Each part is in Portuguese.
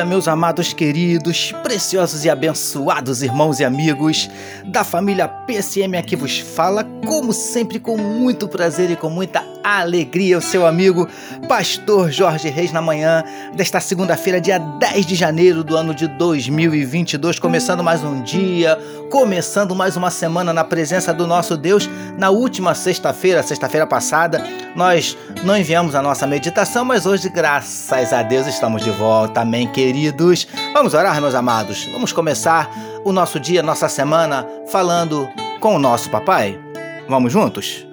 dia, meus amados queridos, preciosos e abençoados irmãos e amigos da família PSM aqui vos fala, como sempre, com muito prazer e com muita alegria, o seu amigo Pastor Jorge Reis na manhã desta segunda-feira, dia 10 de janeiro do ano de 2022, começando mais um dia, começando mais uma semana na presença do nosso Deus. Na última sexta-feira, sexta-feira passada, nós não enviamos a nossa meditação, mas hoje, graças a Deus, estamos de volta. Amém, queridos. Vamos orar, meus amados. Vamos começar o nosso dia, nossa semana, falando com o nosso papai. Vamos juntos?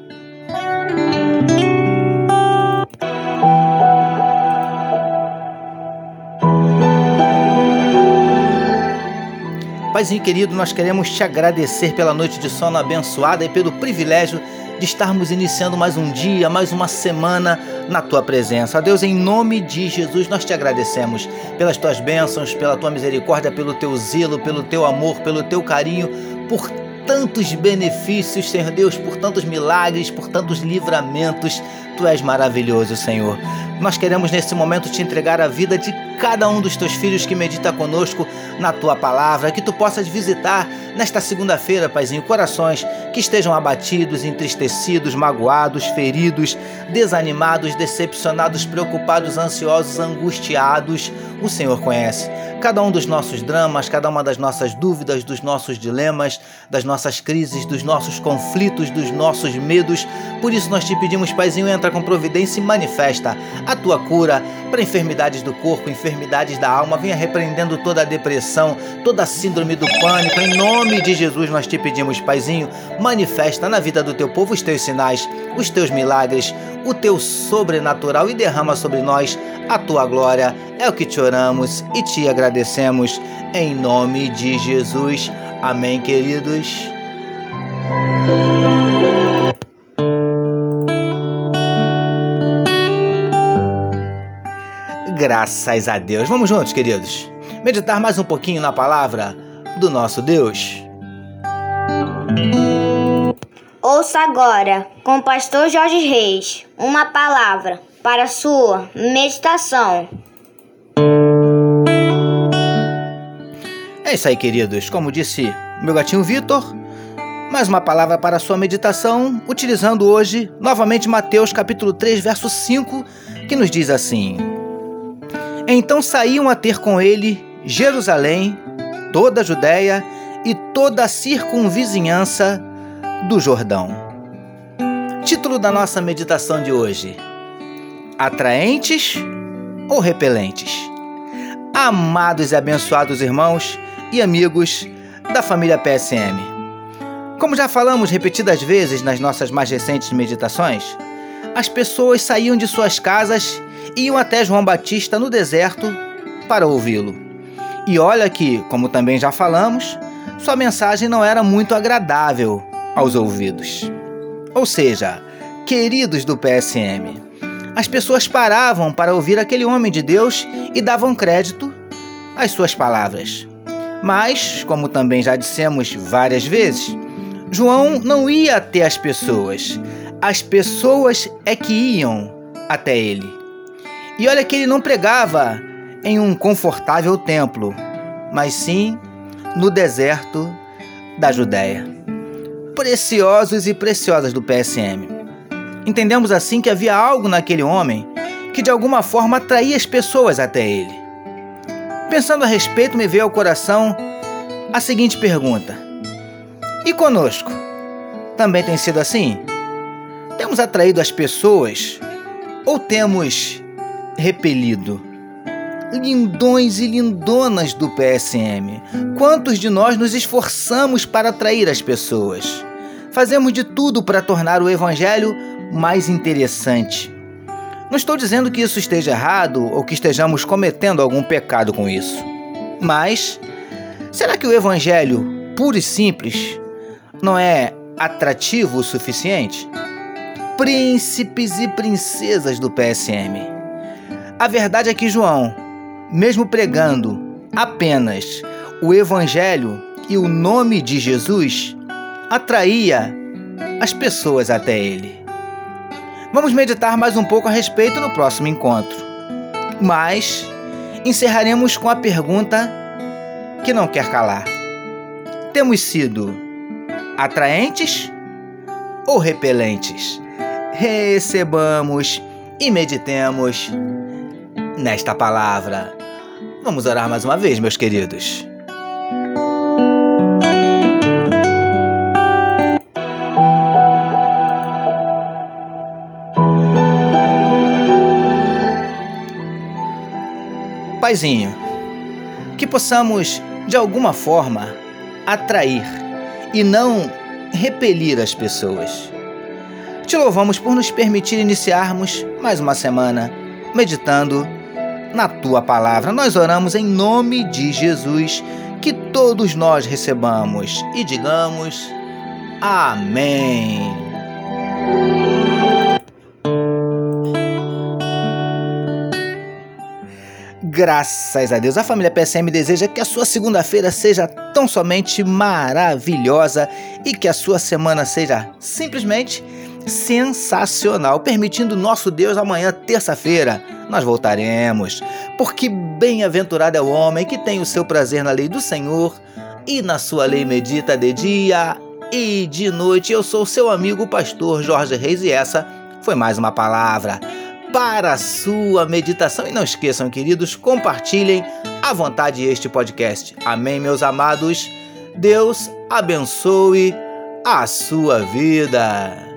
Paizinho querido, nós queremos te agradecer pela noite de sono abençoada e pelo privilégio de estarmos iniciando mais um dia, mais uma semana na tua presença. Deus, em nome de Jesus, nós te agradecemos pelas tuas bênçãos, pela tua misericórdia, pelo teu zelo, pelo teu amor, pelo teu carinho, por tantos benefícios, Senhor Deus, por tantos milagres, por tantos livramentos. Tu és maravilhoso, Senhor. Nós queremos nesse momento te entregar a vida de cada um dos teus filhos que medita conosco na tua palavra, que tu possas visitar nesta segunda-feira, Paizinho, corações que estejam abatidos, entristecidos, magoados, feridos, desanimados, decepcionados, preocupados, ansiosos, angustiados. O Senhor conhece cada um dos nossos dramas, cada uma das nossas dúvidas, dos nossos dilemas, das nossas crises, dos nossos conflitos, dos nossos medos. Por isso nós te pedimos, Paizinho, entra com providência e manifesta a tua cura para enfermidades do corpo, enfermidades da alma. Venha repreendendo toda a depressão, toda a síndrome do pânico. Em nome de Jesus nós te pedimos, Paizinho, manifesta na vida do teu povo os teus sinais, os teus milagres, o teu sobrenatural e derrama sobre nós a tua glória. É o que te oramos e te agradecemos em nome de Jesus. Amém, queridos. Graças a Deus. Vamos juntos, queridos. Meditar mais um pouquinho na palavra do nosso Deus. Ouça agora, com o pastor Jorge Reis, uma palavra para sua meditação. É isso aí, queridos. Como disse meu gatinho Vitor, mais uma palavra para sua meditação, utilizando hoje novamente Mateus capítulo 3, verso 5, que nos diz assim: Então saíam a ter com ele Jerusalém, toda a Judéia e toda a circunvizinhança do Jordão. Título da nossa meditação de hoje: Atraentes ou repelentes? Amados e abençoados irmãos e amigos da família PSM. Como já falamos repetidas vezes nas nossas mais recentes meditações, as pessoas saíam de suas casas iam até João Batista no deserto para ouvi-lo. E olha que, como também já falamos, sua mensagem não era muito agradável aos ouvidos. Ou seja, queridos do PSM, as pessoas paravam para ouvir aquele homem de Deus e davam crédito às suas palavras. Mas, como também já dissemos várias vezes, João não ia até as pessoas, as pessoas é que iam até ele. E olha que ele não pregava em um confortável templo, mas sim no deserto da Judéia preciosos e preciosas do PSM. Entendemos assim que havia algo naquele homem que de alguma forma atraía as pessoas até ele. Pensando a respeito, me veio ao coração a seguinte pergunta: E conosco? Também tem sido assim? Temos atraído as pessoas ou temos repelido? Lindões e lindonas do PSM, quantos de nós nos esforçamos para atrair as pessoas? Fazemos de tudo para tornar o Evangelho mais interessante. Não estou dizendo que isso esteja errado ou que estejamos cometendo algum pecado com isso. Mas, será que o Evangelho, puro e simples, não é atrativo o suficiente? Príncipes e princesas do PSM. A verdade é que João, mesmo pregando apenas o Evangelho e o nome de Jesus, atraía as pessoas até ele. Vamos meditar mais um pouco a respeito no próximo encontro. Mas, encerraremos com a pergunta que não quer calar: Temos sido atraentes ou repelentes? Recebamos e meditemos nesta palavra. Vamos orar mais uma vez, meus queridos. Paizinho, que possamos de alguma forma atrair e não repelir as pessoas. Te louvamos por nos permitir iniciarmos mais uma semana meditando na tua palavra. Nós oramos em nome de Jesus, que todos nós recebamos e digamos Amém. Graças a Deus, a família PSM deseja que a sua segunda-feira seja tão somente maravilhosa e que a sua semana seja simplesmente sensacional, permitindo nosso Deus amanhã, terça-feira, nós voltaremos. Porque bem-aventurado é o homem que tem o seu prazer na lei do Senhor e na sua lei medita de dia e de noite. Eu sou seu amigo, pastor Jorge Reis, e essa foi mais uma palavra para a sua meditação. E não esqueçam, queridos, compartilhem à vontade este podcast. Amém, meus amados. Deus abençoe a sua vida.